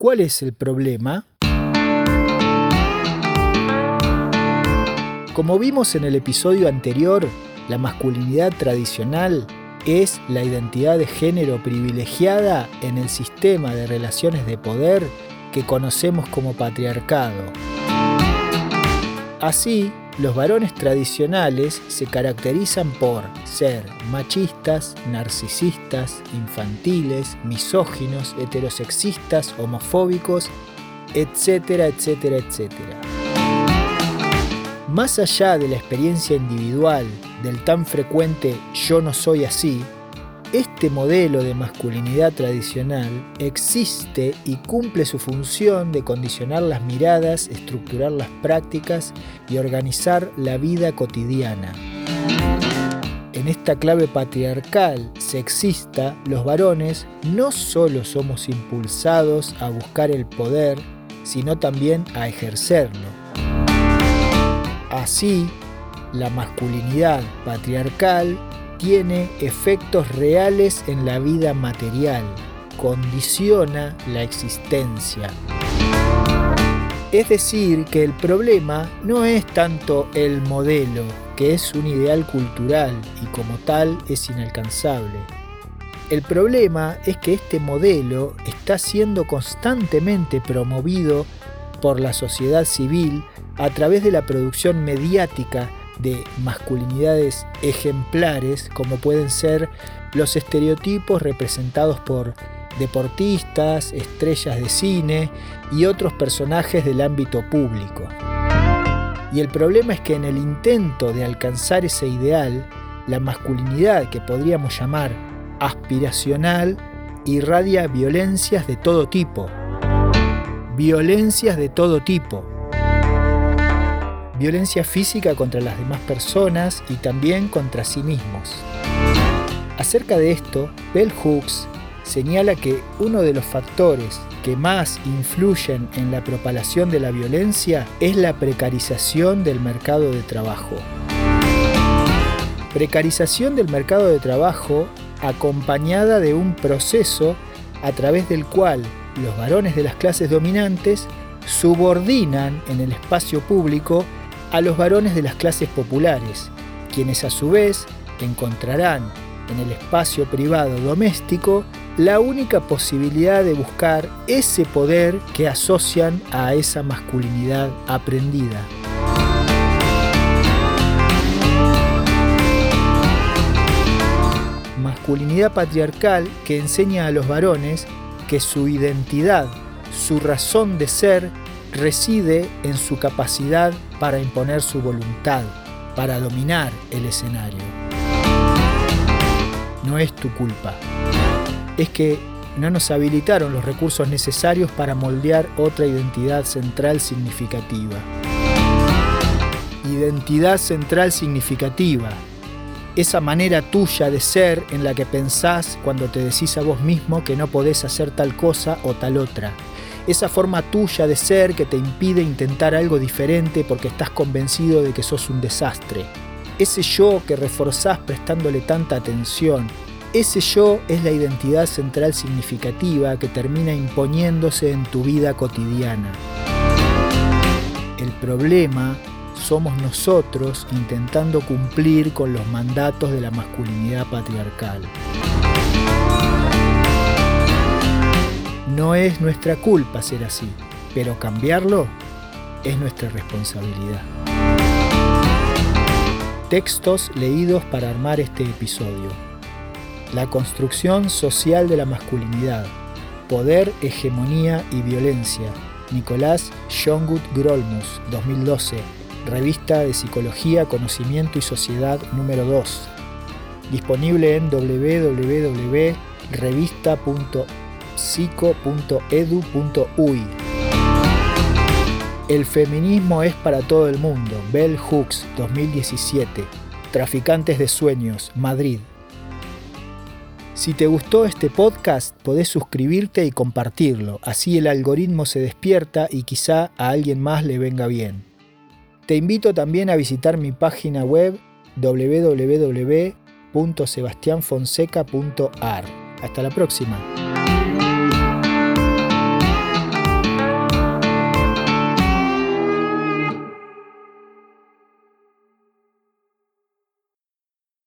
¿Cuál es el problema? Como vimos en el episodio anterior, la masculinidad tradicional es la identidad de género privilegiada en el sistema de relaciones de poder que conocemos como patriarcado. Así, los varones tradicionales se caracterizan por ser machistas, narcisistas, infantiles, misóginos, heterosexistas, homofóbicos, etcétera, etcétera, etcétera. Más allá de la experiencia individual del tan frecuente yo no soy así, este modelo de masculinidad tradicional existe y cumple su función de condicionar las miradas, estructurar las prácticas y organizar la vida cotidiana. En esta clave patriarcal sexista, los varones no solo somos impulsados a buscar el poder, sino también a ejercerlo. Así, la masculinidad patriarcal tiene efectos reales en la vida material, condiciona la existencia. Es decir, que el problema no es tanto el modelo, que es un ideal cultural y como tal es inalcanzable. El problema es que este modelo está siendo constantemente promovido por la sociedad civil a través de la producción mediática de masculinidades ejemplares como pueden ser los estereotipos representados por deportistas, estrellas de cine y otros personajes del ámbito público. Y el problema es que en el intento de alcanzar ese ideal, la masculinidad que podríamos llamar aspiracional irradia violencias de todo tipo. Violencias de todo tipo violencia física contra las demás personas y también contra sí mismos. Acerca de esto, Bell Hooks señala que uno de los factores que más influyen en la propalación de la violencia es la precarización del mercado de trabajo. Precarización del mercado de trabajo acompañada de un proceso a través del cual los varones de las clases dominantes subordinan en el espacio público a los varones de las clases populares, quienes a su vez encontrarán en el espacio privado doméstico la única posibilidad de buscar ese poder que asocian a esa masculinidad aprendida. Masculinidad patriarcal que enseña a los varones que su identidad, su razón de ser, reside en su capacidad para imponer su voluntad, para dominar el escenario. No es tu culpa. Es que no nos habilitaron los recursos necesarios para moldear otra identidad central significativa. Identidad central significativa. Esa manera tuya de ser en la que pensás cuando te decís a vos mismo que no podés hacer tal cosa o tal otra esa forma tuya de ser que te impide intentar algo diferente porque estás convencido de que sos un desastre. Ese yo que reforzás prestándole tanta atención. Ese yo es la identidad central significativa que termina imponiéndose en tu vida cotidiana. El problema somos nosotros intentando cumplir con los mandatos de la masculinidad patriarcal. No es nuestra culpa ser así, pero cambiarlo es nuestra responsabilidad. Textos leídos para armar este episodio. La construcción social de la masculinidad. Poder, hegemonía y violencia. Nicolás Schongut Grolmus, 2012. Revista de Psicología, Conocimiento y Sociedad número 2. Disponible en www.revista.org psico.edu.uy. El feminismo es para todo el mundo. Bell Hooks, 2017. Traficantes de Sueños, Madrid. Si te gustó este podcast, podés suscribirte y compartirlo. Así el algoritmo se despierta y quizá a alguien más le venga bien. Te invito también a visitar mi página web www.sebastianfonseca.ar. Hasta la próxima.